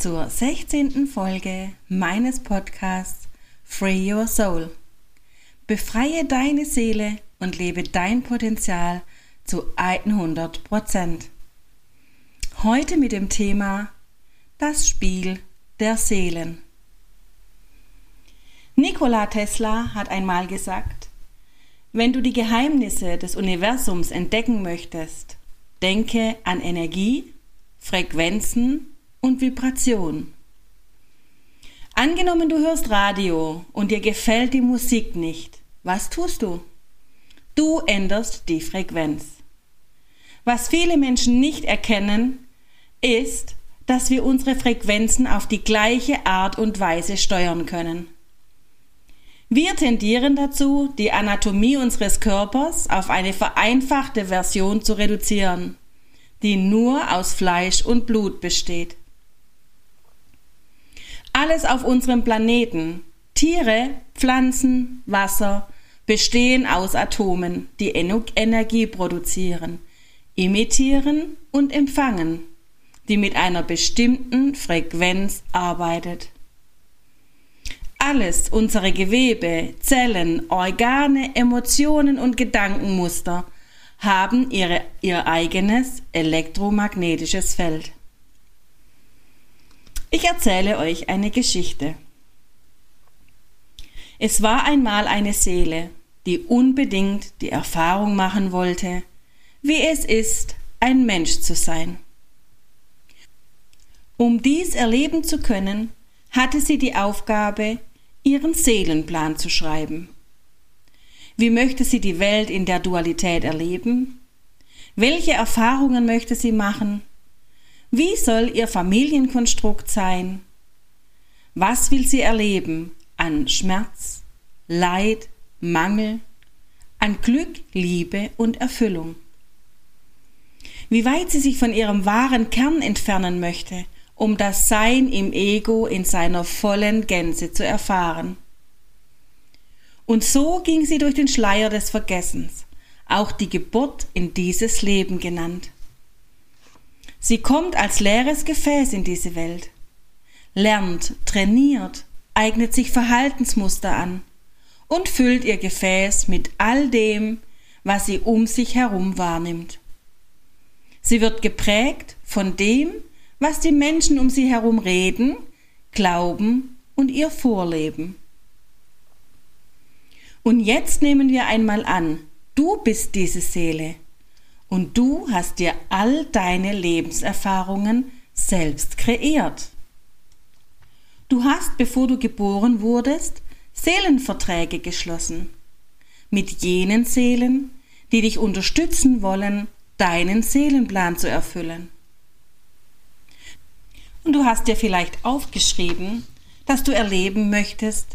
zur 16. Folge meines Podcasts Free Your Soul. Befreie deine Seele und lebe dein Potenzial zu 100 Prozent. Heute mit dem Thema Das Spiel der Seelen. Nikola Tesla hat einmal gesagt, wenn du die Geheimnisse des Universums entdecken möchtest, denke an Energie Frequenzen und Vibration. Angenommen, du hörst Radio und dir gefällt die Musik nicht. Was tust du? Du änderst die Frequenz. Was viele Menschen nicht erkennen, ist, dass wir unsere Frequenzen auf die gleiche Art und Weise steuern können. Wir tendieren dazu, die Anatomie unseres Körpers auf eine vereinfachte Version zu reduzieren die nur aus Fleisch und Blut besteht. Alles auf unserem Planeten, Tiere, Pflanzen, Wasser, bestehen aus Atomen, die Energie produzieren, imitieren und empfangen, die mit einer bestimmten Frequenz arbeitet. Alles, unsere Gewebe, Zellen, Organe, Emotionen und Gedankenmuster haben ihre, ihr eigenes elektromagnetisches Feld. Ich erzähle euch eine Geschichte. Es war einmal eine Seele, die unbedingt die Erfahrung machen wollte, wie es ist, ein Mensch zu sein. Um dies erleben zu können, hatte sie die Aufgabe, ihren Seelenplan zu schreiben. Wie möchte sie die Welt in der Dualität erleben? Welche Erfahrungen möchte sie machen? Wie soll ihr Familienkonstrukt sein? Was will sie erleben an Schmerz, Leid, Mangel, an Glück, Liebe und Erfüllung? Wie weit sie sich von ihrem wahren Kern entfernen möchte, um das Sein im Ego in seiner vollen Gänze zu erfahren. Und so ging sie durch den Schleier des Vergessens, auch die Geburt in dieses Leben genannt. Sie kommt als leeres Gefäß in diese Welt, lernt, trainiert, eignet sich Verhaltensmuster an und füllt ihr Gefäß mit all dem, was sie um sich herum wahrnimmt. Sie wird geprägt von dem, was die Menschen um sie herum reden, glauben und ihr vorleben. Und jetzt nehmen wir einmal an, du bist diese Seele und du hast dir all deine Lebenserfahrungen selbst kreiert. Du hast, bevor du geboren wurdest, Seelenverträge geschlossen mit jenen Seelen, die dich unterstützen wollen, deinen Seelenplan zu erfüllen. Und du hast dir vielleicht aufgeschrieben, dass du erleben möchtest,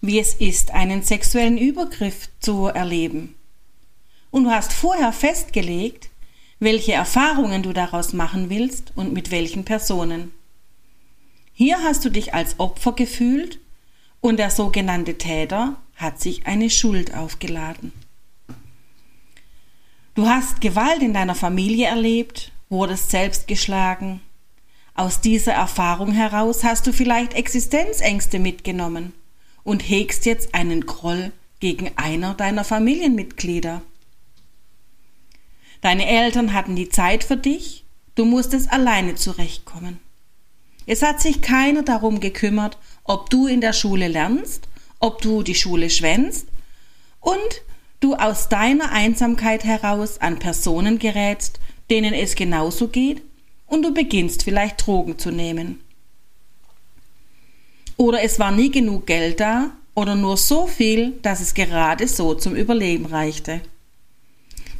wie es ist, einen sexuellen Übergriff zu erleben. Und du hast vorher festgelegt, welche Erfahrungen du daraus machen willst und mit welchen Personen. Hier hast du dich als Opfer gefühlt und der sogenannte Täter hat sich eine Schuld aufgeladen. Du hast Gewalt in deiner Familie erlebt, wurdest selbst geschlagen. Aus dieser Erfahrung heraus hast du vielleicht Existenzängste mitgenommen und hegst jetzt einen Groll gegen einer deiner Familienmitglieder. Deine Eltern hatten die Zeit für dich, du musstest alleine zurechtkommen. Es hat sich keiner darum gekümmert, ob du in der Schule lernst, ob du die Schule schwänzt und du aus deiner Einsamkeit heraus an Personen gerätst, denen es genauso geht und du beginnst vielleicht Drogen zu nehmen. Oder es war nie genug Geld da oder nur so viel, dass es gerade so zum Überleben reichte.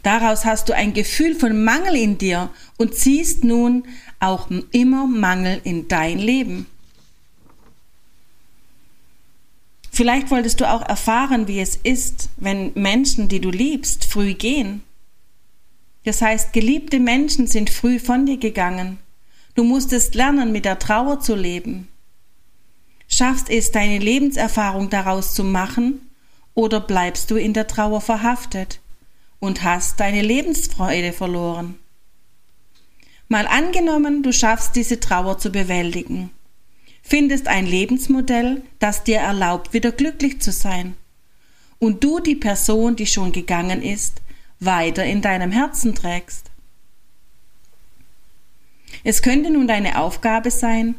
Daraus hast du ein Gefühl von Mangel in dir und ziehst nun auch immer Mangel in dein Leben. Vielleicht wolltest du auch erfahren, wie es ist, wenn Menschen, die du liebst, früh gehen. Das heißt, geliebte Menschen sind früh von dir gegangen. Du musstest lernen, mit der Trauer zu leben. Schaffst es, deine Lebenserfahrung daraus zu machen, oder bleibst du in der Trauer verhaftet und hast deine Lebensfreude verloren? Mal angenommen, du schaffst diese Trauer zu bewältigen findest ein Lebensmodell, das dir erlaubt, wieder glücklich zu sein. Und du die Person, die schon gegangen ist, weiter in deinem Herzen trägst. Es könnte nun deine Aufgabe sein,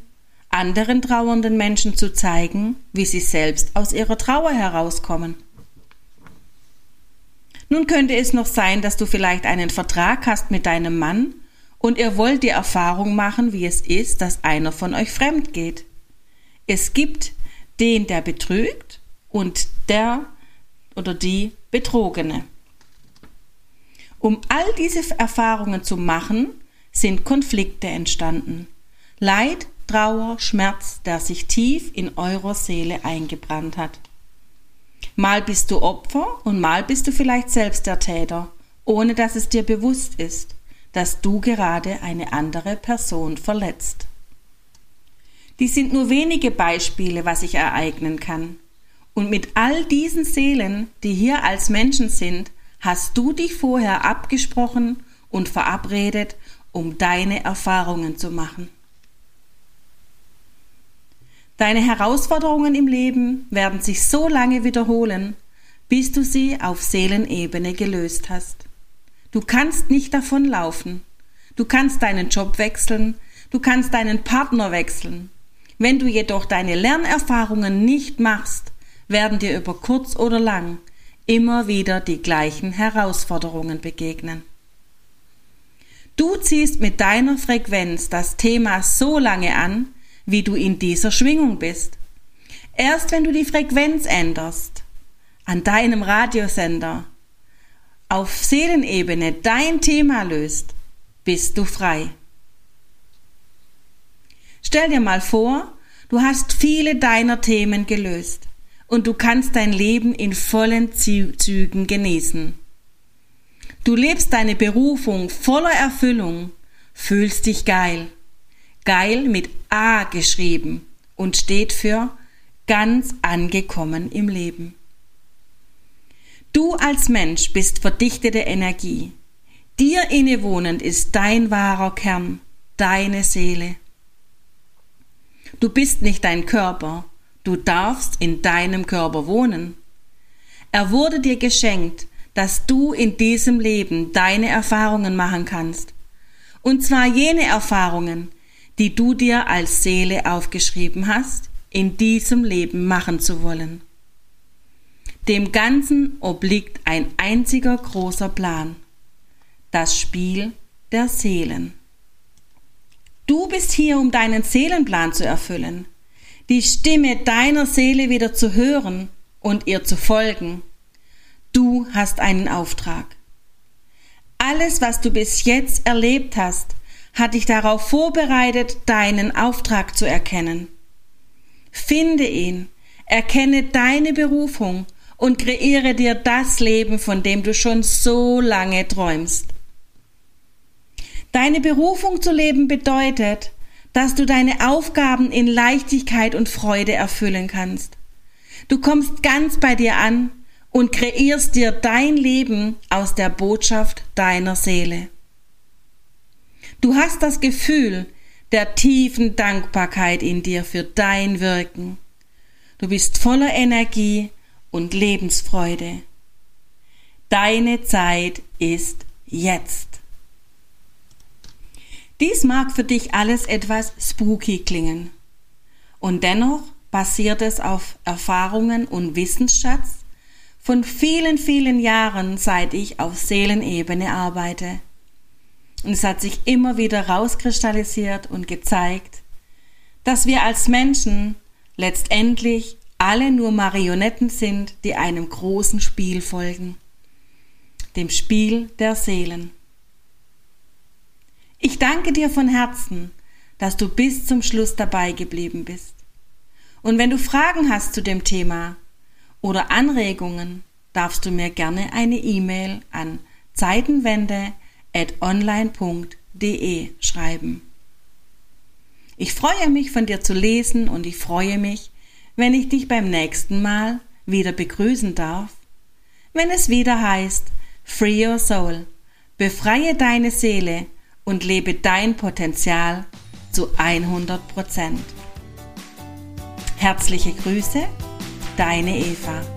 anderen trauernden Menschen zu zeigen, wie sie selbst aus ihrer Trauer herauskommen. Nun könnte es noch sein, dass du vielleicht einen Vertrag hast mit deinem Mann und ihr wollt die Erfahrung machen, wie es ist, dass einer von euch fremd geht. Es gibt den, der betrügt und der oder die Betrogene. Um all diese Erfahrungen zu machen, sind Konflikte entstanden. Leid, Trauer, Schmerz, der sich tief in eurer Seele eingebrannt hat. Mal bist du Opfer und mal bist du vielleicht selbst der Täter, ohne dass es dir bewusst ist, dass du gerade eine andere Person verletzt. Die sind nur wenige Beispiele, was sich ereignen kann. Und mit all diesen Seelen, die hier als Menschen sind, hast du dich vorher abgesprochen und verabredet, um deine Erfahrungen zu machen. Deine Herausforderungen im Leben werden sich so lange wiederholen, bis du sie auf Seelenebene gelöst hast. Du kannst nicht davonlaufen. Du kannst deinen Job wechseln, du kannst deinen Partner wechseln, wenn du jedoch deine Lernerfahrungen nicht machst, werden dir über kurz oder lang immer wieder die gleichen Herausforderungen begegnen. Du ziehst mit deiner Frequenz das Thema so lange an, wie du in dieser Schwingung bist. Erst wenn du die Frequenz änderst, an deinem Radiosender, auf Seelenebene dein Thema löst, bist du frei. Stell dir mal vor, du hast viele deiner Themen gelöst und du kannst dein Leben in vollen Zügen genießen. Du lebst deine Berufung voller Erfüllung, fühlst dich geil. Geil mit A geschrieben und steht für ganz angekommen im Leben. Du als Mensch bist verdichtete Energie. Dir innewohnend ist dein wahrer Kern, deine Seele. Du bist nicht dein Körper, du darfst in deinem Körper wohnen. Er wurde dir geschenkt, dass du in diesem Leben deine Erfahrungen machen kannst. Und zwar jene Erfahrungen, die du dir als Seele aufgeschrieben hast, in diesem Leben machen zu wollen. Dem Ganzen obliegt ein einziger großer Plan, das Spiel der Seelen. Du bist hier, um deinen Seelenplan zu erfüllen, die Stimme deiner Seele wieder zu hören und ihr zu folgen. Du hast einen Auftrag. Alles, was du bis jetzt erlebt hast, hat dich darauf vorbereitet, deinen Auftrag zu erkennen. Finde ihn, erkenne deine Berufung und kreiere dir das Leben, von dem du schon so lange träumst. Deine Berufung zu leben bedeutet, dass du deine Aufgaben in Leichtigkeit und Freude erfüllen kannst. Du kommst ganz bei dir an und kreierst dir dein Leben aus der Botschaft deiner Seele. Du hast das Gefühl der tiefen Dankbarkeit in dir für dein Wirken. Du bist voller Energie und Lebensfreude. Deine Zeit ist jetzt. Dies mag für dich alles etwas spooky klingen. Und dennoch basiert es auf Erfahrungen und Wissensschatz von vielen, vielen Jahren, seit ich auf Seelenebene arbeite. Und es hat sich immer wieder rauskristallisiert und gezeigt, dass wir als Menschen letztendlich alle nur Marionetten sind, die einem großen Spiel folgen, dem Spiel der Seelen. Ich danke dir von Herzen, dass du bis zum Schluss dabei geblieben bist. Und wenn du Fragen hast zu dem Thema, oder Anregungen darfst du mir gerne eine E-Mail an zeitenwende@online.de schreiben. Ich freue mich von dir zu lesen und ich freue mich, wenn ich dich beim nächsten Mal wieder begrüßen darf, wenn es wieder heißt Free Your Soul, befreie deine Seele und lebe dein Potenzial zu 100 Prozent. Herzliche Grüße, deine Eva.